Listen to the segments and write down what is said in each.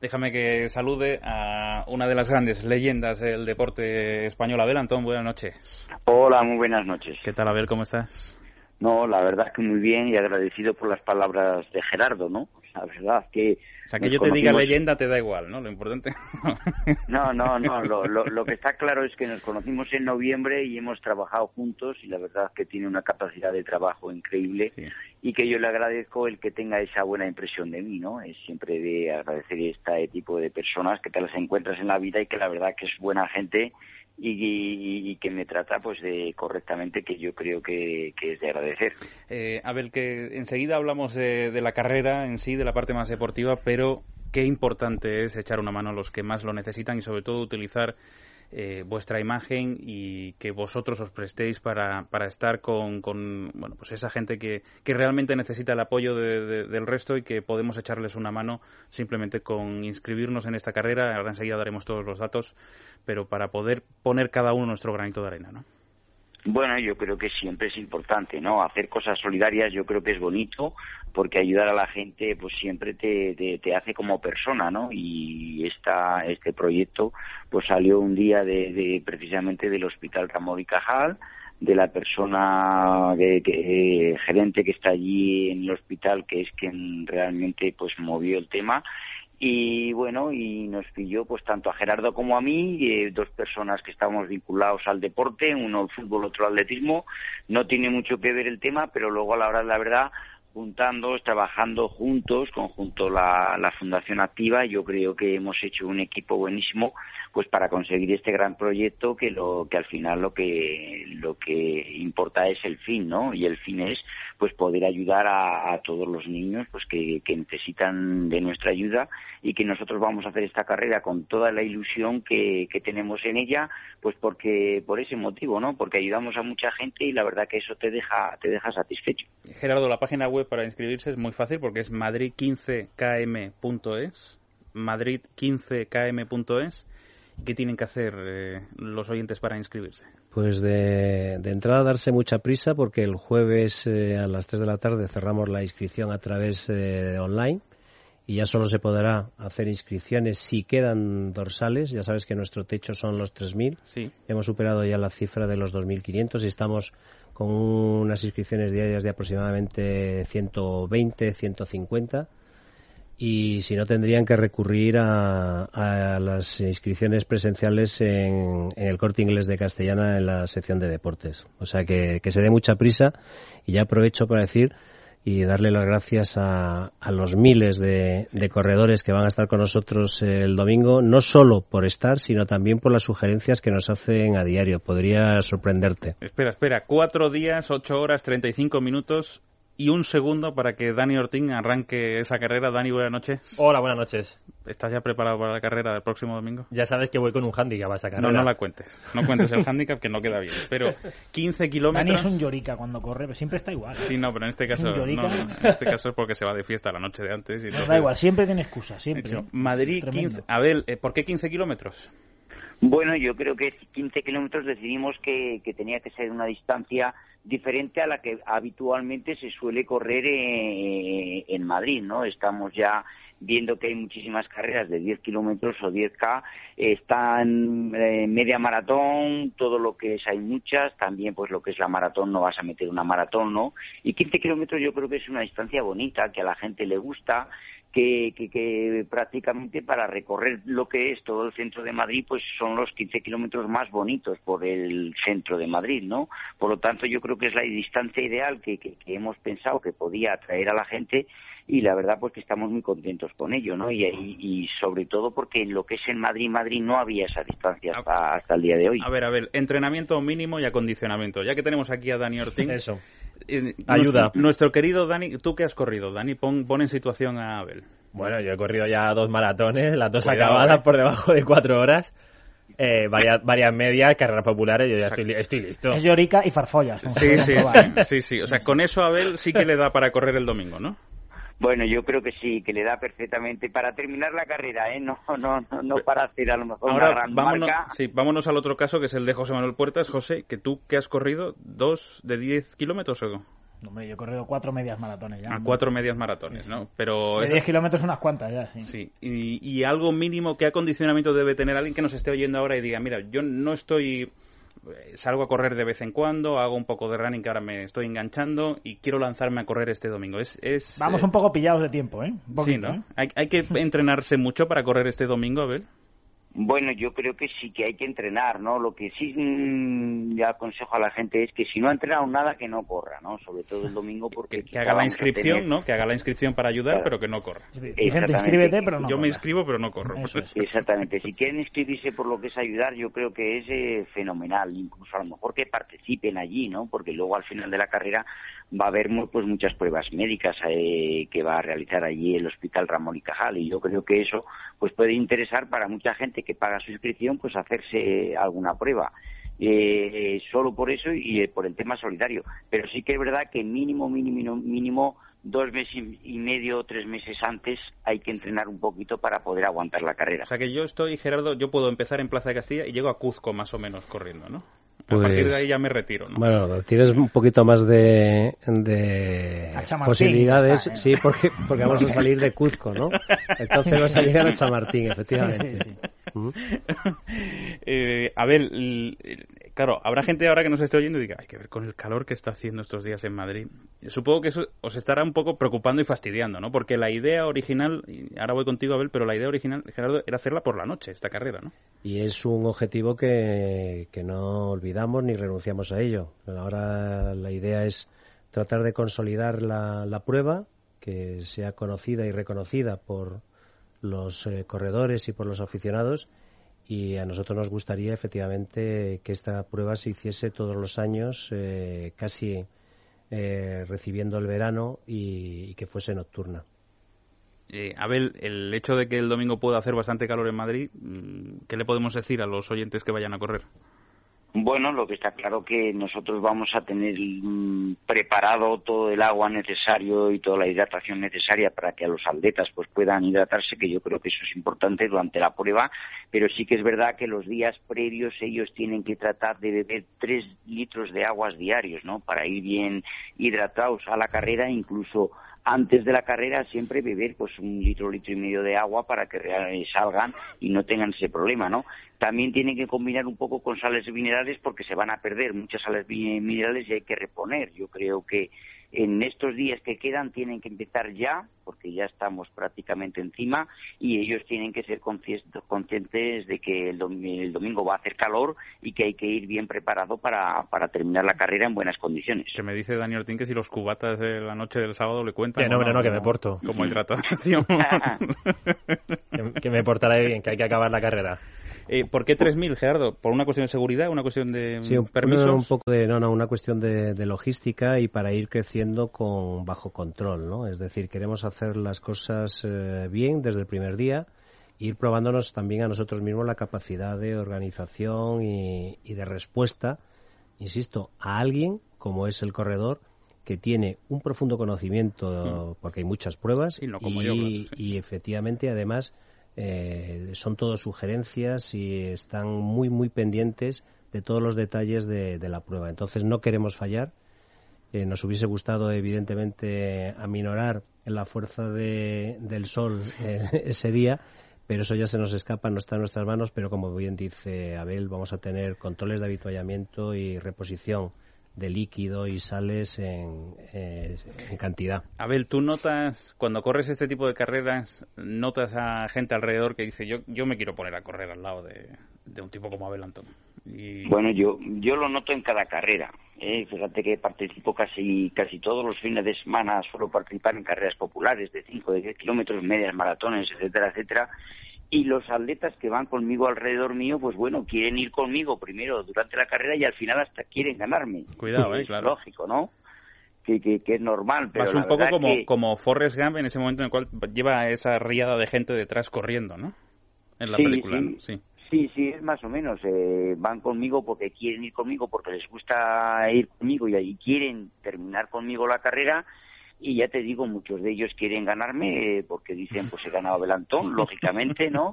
Déjame que salude a una de las grandes leyendas del deporte español, Abel Antón. Buenas noches. Hola, muy buenas noches. ¿Qué tal, Abel? ¿Cómo estás? No, la verdad que muy bien y agradecido por las palabras de Gerardo, ¿no? La verdad que... O sea, que yo te diga leyenda te da igual, ¿no? Lo importante... no, no, no. Lo, lo, que está claro es que nos conocimos en noviembre y hemos trabajado juntos y la verdad que tiene una capacidad de trabajo increíble y que yo le agradezco el que tenga esa buena impresión de mí, ¿no? Es siempre de agradecer este tipo de personas que te las encuentras en la vida y que la verdad que es buena gente y, que me trata pues de correctamente que yo creo que, es de agradecer. Eh, Abel, que enseguida hablamos de, de, la carrera en sí, de la parte más deportiva, pero qué importante es echar una mano a los que más lo necesitan y sobre todo utilizar eh, vuestra imagen y que vosotros os prestéis para, para estar con, con, bueno, pues esa gente que, que realmente necesita el apoyo del resto y que podemos echarles una mano simplemente con inscribirnos en esta carrera. Ahora enseguida daremos todos los datos, pero para poder poner cada uno nuestro granito de arena, ¿no? Bueno, yo creo que siempre es importante, ¿no? Hacer cosas solidarias yo creo que es bonito porque ayudar a la gente pues siempre te, te, hace como persona, ¿no? Y esta, este proyecto pues salió un día de, precisamente del Hospital Ramón y de la persona que, gerente que está allí en el hospital que es quien realmente pues movió el tema y bueno y nos pilló pues tanto a Gerardo como a mí eh, dos personas que estamos vinculados al deporte uno al fútbol otro al atletismo. No tiene mucho que ver el tema pero luego a la hora de la verdad juntando, trabajando juntos, conjunto la, la Fundación Activa, yo creo que hemos hecho un equipo buenísimo pues para conseguir este gran proyecto que lo que al final lo que lo que importa es el fin, ¿no? Y el fin es pues poder ayudar a, todos los niños pues que, que, necesitan de nuestra ayuda y que nosotros vamos a hacer esta carrera con toda la ilusión que, que tenemos en ella, pues porque por ese motivo, ¿no? Porque ayudamos a mucha gente y la verdad que eso te deja te deja satisfecho. Gerardo, la página web para inscribirse es muy fácil porque es madrid15km.es, madrid15km.es. ¿Qué tienen que hacer eh, los oyentes para inscribirse? Pues de, entrada darse mucha prisa porque el jueves eh, a las 3 de la tarde cerramos la inscripción a través de eh, online y ya solo se podrá hacer inscripciones si quedan dorsales. Ya sabes que nuestro techo son los 3.000. Sí. Hemos superado ya la cifra de los 2.500 y estamos con unas inscripciones diarias de aproximadamente 120, 150 y si no tendrían que recurrir a, las inscripciones presenciales en, el corte inglés de Castellana en la sección de deportes. O sea que, que se dé mucha prisa y ya aprovecho para decir y darle las gracias a, los miles de, corredores que van a estar con nosotros el domingo, no solo por estar, sino también por las sugerencias que nos hacen a diario. Podría sorprenderte. Espera, espera, cuatro días, ocho horas, treinta y cinco minutos y un segundo para que Dani Ortín arranque esa carrera. Dani, buenas noches. Hola, buenas noches. ¿Estás ya preparado para la carrera del próximo domingo? Ya sabes que voy con un handicap a esa carrera. No, no la cuentes. No cuentes el handicap que no queda bien. Pero 15 kilómetros... Dani es un llorica cuando corre, pero siempre está igual. Sí, no, pero en este caso... No, en este caso es porque se va de fiesta la noche de antes. Y da igual, siempre tiene excusa, siempre. Hecho, Madrid, 15... A ver, ¿por qué 15 kilómetros? Bueno, yo creo que 15 kilómetros decidimos que, que tenía que ser una distancia diferente a la que habitualmente se suele correr eh, en Madrid, ¿no? Estamos ya viendo que hay muchísimas carreras de 10 kilómetros o 10K, están eh, media maratón, todo lo que es, hay muchas, también pues lo que es la maratón, no vas a meter una maratón, ¿no? Y 15 kilómetros yo creo que es una distancia bonita, que a la gente le gusta, que, que, prácticamente para recorrer lo que es todo el centro de Madrid, pues son los 15 kilómetros más bonitos por el centro de Madrid, ¿no? Por lo tanto, yo creo que es la distancia ideal que, que, hemos pensado que podía atraer a la gente y la verdad pues que estamos muy contentos con ello, ¿no? Y, y, sobre todo porque en lo que es en Madrid, Madrid no había esa distancia hasta, hasta, el día de hoy. A ver, a ver, entrenamiento mínimo y acondicionamiento. Ya que tenemos aquí a Dani Ortiz. Eso. Eh, Ayuda. Nuestro, querido Dani, ¿tú qué has corrido? Dani, pon, pon en situación a Abel. Bueno, yo he corrido ya dos maratones, las dos acabadas eh. por debajo de cuatro horas. Eh, varias, varias medias, carreras populares, yo ya estoy, estoy listo. Es llorica y farfollas. Sí, sí, sí, sí, O sea, con eso Abel sí que le da para correr el domingo, ¿no? Bueno, yo creo que sí, que le da perfectamente para terminar la carrera, ¿eh? No, no, no, para hacer a lo mejor Ahora, una gran vámonos, Sí, vámonos al otro caso, que es el de José Manuel Puertas. José, que tú que has corrido dos de diez kilómetros o Hombre, yo he corrido cuatro medias maratones ya. A cuatro medias maratones, ¿no? Pero... De 10 kilómetros unas cuantas ya, sí. Sí, y, y algo mínimo, ¿qué acondicionamiento debe tener alguien que nos esté oyendo ahora y diga, mira, yo no estoy, salgo a correr de vez en cuando, hago un poco de running que ahora me estoy enganchando y quiero lanzarme a correr este domingo? Es, es Vamos eh, un poco pillados de tiempo, ¿eh? Un Sí, ¿no? ¿eh? Hay, hay que entrenarse mucho para correr este domingo, Abel. Bueno, yo creo que sí que hay que entrenar, ¿no? Lo que sí mm, le aconsejo a la gente es que si no ha entrenado nada, que no corra, ¿no? Sobre todo el domingo porque Que, que haga la inscripción, tener- ¿no? Que haga la inscripción para ayudar, Claro. pero que no corra. Exactamente. inscríbete, pero no Yo me inscribo, pero no corro. Eso. Exactamente. Si quieren inscribirse por lo que es ayudar, yo creo que es eh, fenomenal. Incluso a lo mejor que participen allí, ¿no? Porque luego al final de la carrera va a haber pues muchas pruebas médicas eh, que va a realizar allí el Hospital Ramón y Cajal. Y yo creo que eso pues puede interesar para mucha gente que paga su inscripción, pues hacerse alguna prueba. Eh, solo por eso y eh, por el tema solidario. Pero sí que es verdad que mínimo, mínimo, mínimo dos meses y medio, tres meses antes hay que entrenar un poquito para poder aguantar la carrera. O sea que yo estoy, Gerardo, yo puedo empezar en Plaza de Castilla y llego a Cuzco más o menos corriendo, ¿no? A Pues- partir de ahí ya me retiro, ¿no? Bueno, tienes un poquito más de, de posibilidades, está, ¿eh? sí, porque, porque vamos a salir de Cuzco, ¿no? Entonces vas a llegar a Chamartín, efectivamente. Sí, sí, sí. Eh, a ver, claro, habrá gente ahora que nos esté oyendo y diga, hay que ver con el calor que está haciendo estos días en Madrid. Supongo que eso os estará un poco preocupando y fastidiando, ¿no? Porque la idea original, y ahora voy contigo, Abel, pero la idea original, Gerardo, era hacerla por la noche, esta carrera, ¿no? Y es un objetivo que, que no olvidamos ni renunciamos a ello. Ahora la idea es tratar de consolidar la, la prueba, que sea conocida y reconocida por los eh, corredores y por los aficionados. Y a nosotros nos gustaría efectivamente que esta prueba se hiciese todos los años, eh, casi eh, recibiendo el verano y, que fuese nocturna. Abel, el hecho de que el domingo pueda hacer bastante calor en Madrid, mm, ¿qué le podemos decir a los oyentes que vayan a correr? Bueno, lo que está claro que nosotros vamos a tener mm, preparado todo el agua necesario y toda la hidratación necesaria para que a los atletas pues puedan hidratarse, que yo creo que eso es importante durante la prueba, pero sí que es verdad que los días previos ellos tienen que tratar de beber tres litros de aguas diarios, ¿no? Para ir bien hidratados a la carrera, incluso antes de la carrera siempre beber pues un litro, litro y medio de agua para que salgan y no tengan ese problema, ¿no? También tienen que combinar un poco con sales minerales porque se van a perder muchas sales mi- minerales y hay que reponer. Yo creo que en estos días que quedan tienen que empezar ya, porque ya estamos prácticamente encima, y ellos tienen que ser consci- conscientes de que el, dom- el domingo va a hacer calor y que hay que ir bien preparado para, para terminar la carrera en buenas condiciones. Que me dice Daniel Ortín que si los cubatas de la noche del sábado le cuentan. Que no, o hombre, no, que me porto. Como hidratación. Que, que me portaré bien, que hay que acabar la carrera. Eh, ¿Por qué 3.000, Gerardo? ¿Por una cuestión de seguridad? ¿Una cuestión de Sí, un, permisos? no, un poco de, no, no, una cuestión de, de logística y para ir creciendo con bajo control, ¿no? Es decir, queremos hacer las cosas eh, bien desde el primer día, ir probándonos también a nosotros mismos la capacidad de organización y, y de respuesta, insisto, a alguien como es el corredor que tiene un profundo conocimiento, porque hay muchas pruebas, Y no como yo, claro, sí. y efectivamente además eh, son todo sugerencias y están muy muy pendientes de todos los detalles de, de la prueba. Entonces no queremos fallar. Eh, nos hubiese gustado evidentemente aminorar la fuerza de- del sol eh, ese día, pero eso ya se nos escapa, no está en nuestras manos. Pero como bien dice Abel, vamos a tener controles de habituallamiento y reposición de líquido y sales en, eh, en cantidad. Abel, ¿tú notas, cuando corres este tipo de carreras, notas a gente alrededor que dice, yo, yo me quiero poner a correr al lado de, de un tipo como Abel Antón? Y... Bueno, yo yo lo noto en cada carrera. ¿eh? Fíjate que participo casi casi todos los fines de semana, suelo participar en carreras populares de 5, de 10 kilómetros, medias maratones, etcétera, etcétera. Y los atletas que van conmigo alrededor mío, pues bueno, quieren ir conmigo primero durante la carrera y al final hasta quieren ganarme. Cuidado, eh, Es claro. lógico, ¿no? Que, que, que es normal, pero Vas la un poco como, que- como Forrest Gump en ese momento en el cual lleva esa riada de gente detrás corriendo, ¿no? En la Sí, película, sí. ¿no? Sí. Sí, sí, es más o menos. eh, van conmigo porque quieren ir conmigo, porque les gusta ir conmigo y, y quieren terminar conmigo la carrera. Y ya te digo, muchos de ellos quieren ganarme eh, porque dicen, pues he ganado Belantón, lógicamente, ¿no?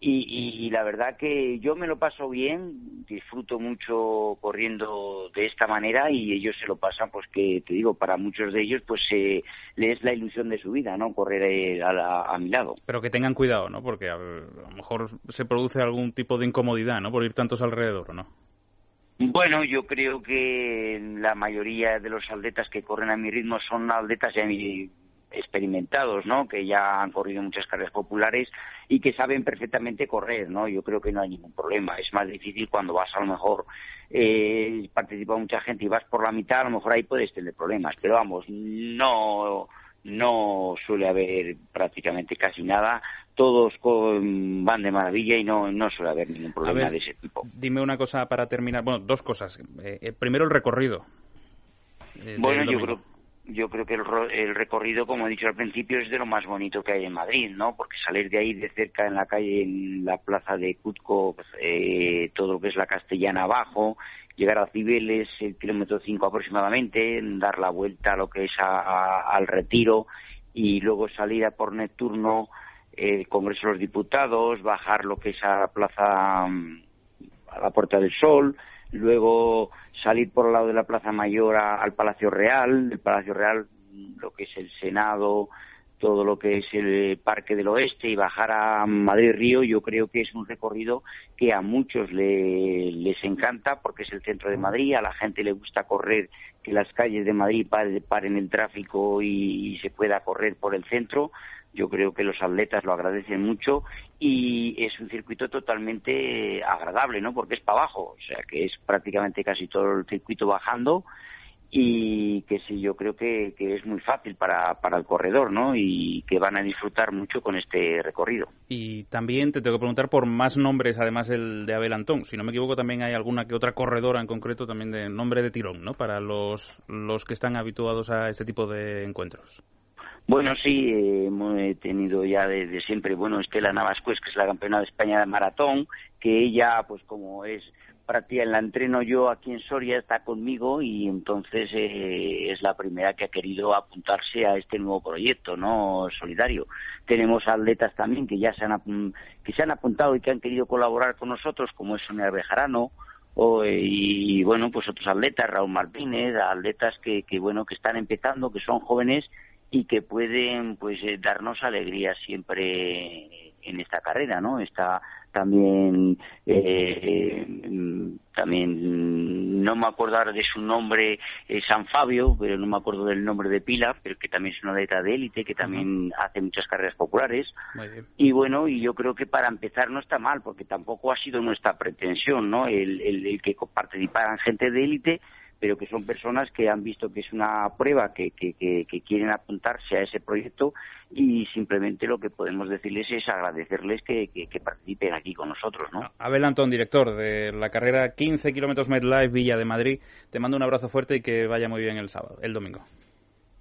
y, la verdad que yo me lo paso bien, disfruto mucho corriendo de esta manera y ellos se lo pasan, pues que te digo, para muchos de ellos, pues eh, les es la ilusión de su vida, ¿no? Correr eh, a, a, mi lado. Pero que tengan cuidado, ¿no? Porque a, lo mejor se produce algún tipo de incomodidad, ¿no? Por ir tantos alrededor, ¿no? Bueno, yo creo que la mayoría de los atletas que corren a mi ritmo son atletas ya experimentados, ¿no? Que ya han corrido muchas carreras populares y que saben perfectamente correr, ¿no? Yo creo que no hay ningún problema. Es más difícil cuando vas a lo mejor eh, participa mucha gente y vas por la mitad, a lo mejor ahí puedes tener problemas. Pero vamos, no no suele haber prácticamente casi nada. Todos van de maravilla y no, no suele haber ningún problema de ese tipo. Dime una cosa para terminar. Bueno, dos cosas. Eh, eh, primero, el recorrido. bueno, yo creo yo creo que el, recorrido, como he dicho al principio, es de lo más bonito que hay en Madrid, ¿no? Porque salir de ahí de cerca en la calle, en la plaza de Cutco, pues, eh, todo lo que es la Castellana abajo, llegar a Cibeles, el kilómetro 5 aproximadamente, dar la vuelta a lo que es al retiro y luego salir a por Nepturno, el Congreso de los Diputados, bajar lo que es a la plaza, mm, a la Puerta del Sol, luego salir por el lado de la Plaza Mayor al Palacio Real, el Palacio Real, lo que es el Senado, todo lo que es el Parque del Oeste y bajar a Madrid Río, yo creo que es un recorrido que a muchos les encanta porque es el centro de Madrid, a la gente le gusta correr, que las calles de Madrid paren el tráfico y se pueda correr por el centro yo creo que los atletas lo agradecen mucho y es un circuito totalmente agradable, ¿no? Porque es para abajo, o sea que es prácticamente casi todo el circuito bajando y que sí, yo creo que, es muy fácil para, para el corredor, ¿no? Y que van a disfrutar mucho con este recorrido. Y también te tengo que preguntar por más nombres, además del de Abel Antón. Si no me equivoco, también hay alguna que otra corredora en concreto también de nombre de tirón, ¿no? Para los, los que están habituados a este tipo de encuentros. Bueno, sí, hemos tenido ya desde siempre, bueno, Estela Navascués, que es la campeona de España de maratón, que ella, pues como es práctica, la entreno yo aquí en Soria, está conmigo y entonces eh, es la primera que ha querido apuntarse a este nuevo proyecto, ¿no? Solidario. Tenemos atletas también que ya se han, que se han apuntado y que han querido colaborar con nosotros, como es Sonia Bejarano, o, y bueno, pues otros atletas, Raúl Martínez, atletas que, que bueno, que están empezando, que son jóvenes y que pueden pues eh, darnos alegría siempre en esta carrera no está también eh, también no me acuerdo de su nombre eh, San Fabio pero no me acuerdo del nombre de Pila pero que también es una atleta de élite que también hace muchas carreras populares. Y bueno y yo creo que para empezar no está mal porque tampoco ha sido nuestra pretensión no el, el, el que participaran gente de élite pero que son personas que han visto que es una prueba, que, que, que, quieren apuntarse a ese proyecto y simplemente lo que podemos decirles es agradecerles que, participen aquí con nosotros. ¿no? Abel Antón, director de la carrera 15 kilómetros MedLife Villa de Madrid, te mando un abrazo fuerte y que vaya muy bien el sábado, el domingo.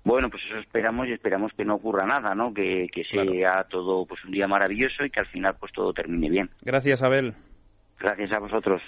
Bueno, pues eso esperamos y esperamos que no ocurra nada, ¿no? Que, sea todo pues un día maravilloso y que al final pues todo termine bien. Gracias, Abel. Gracias a vosotros.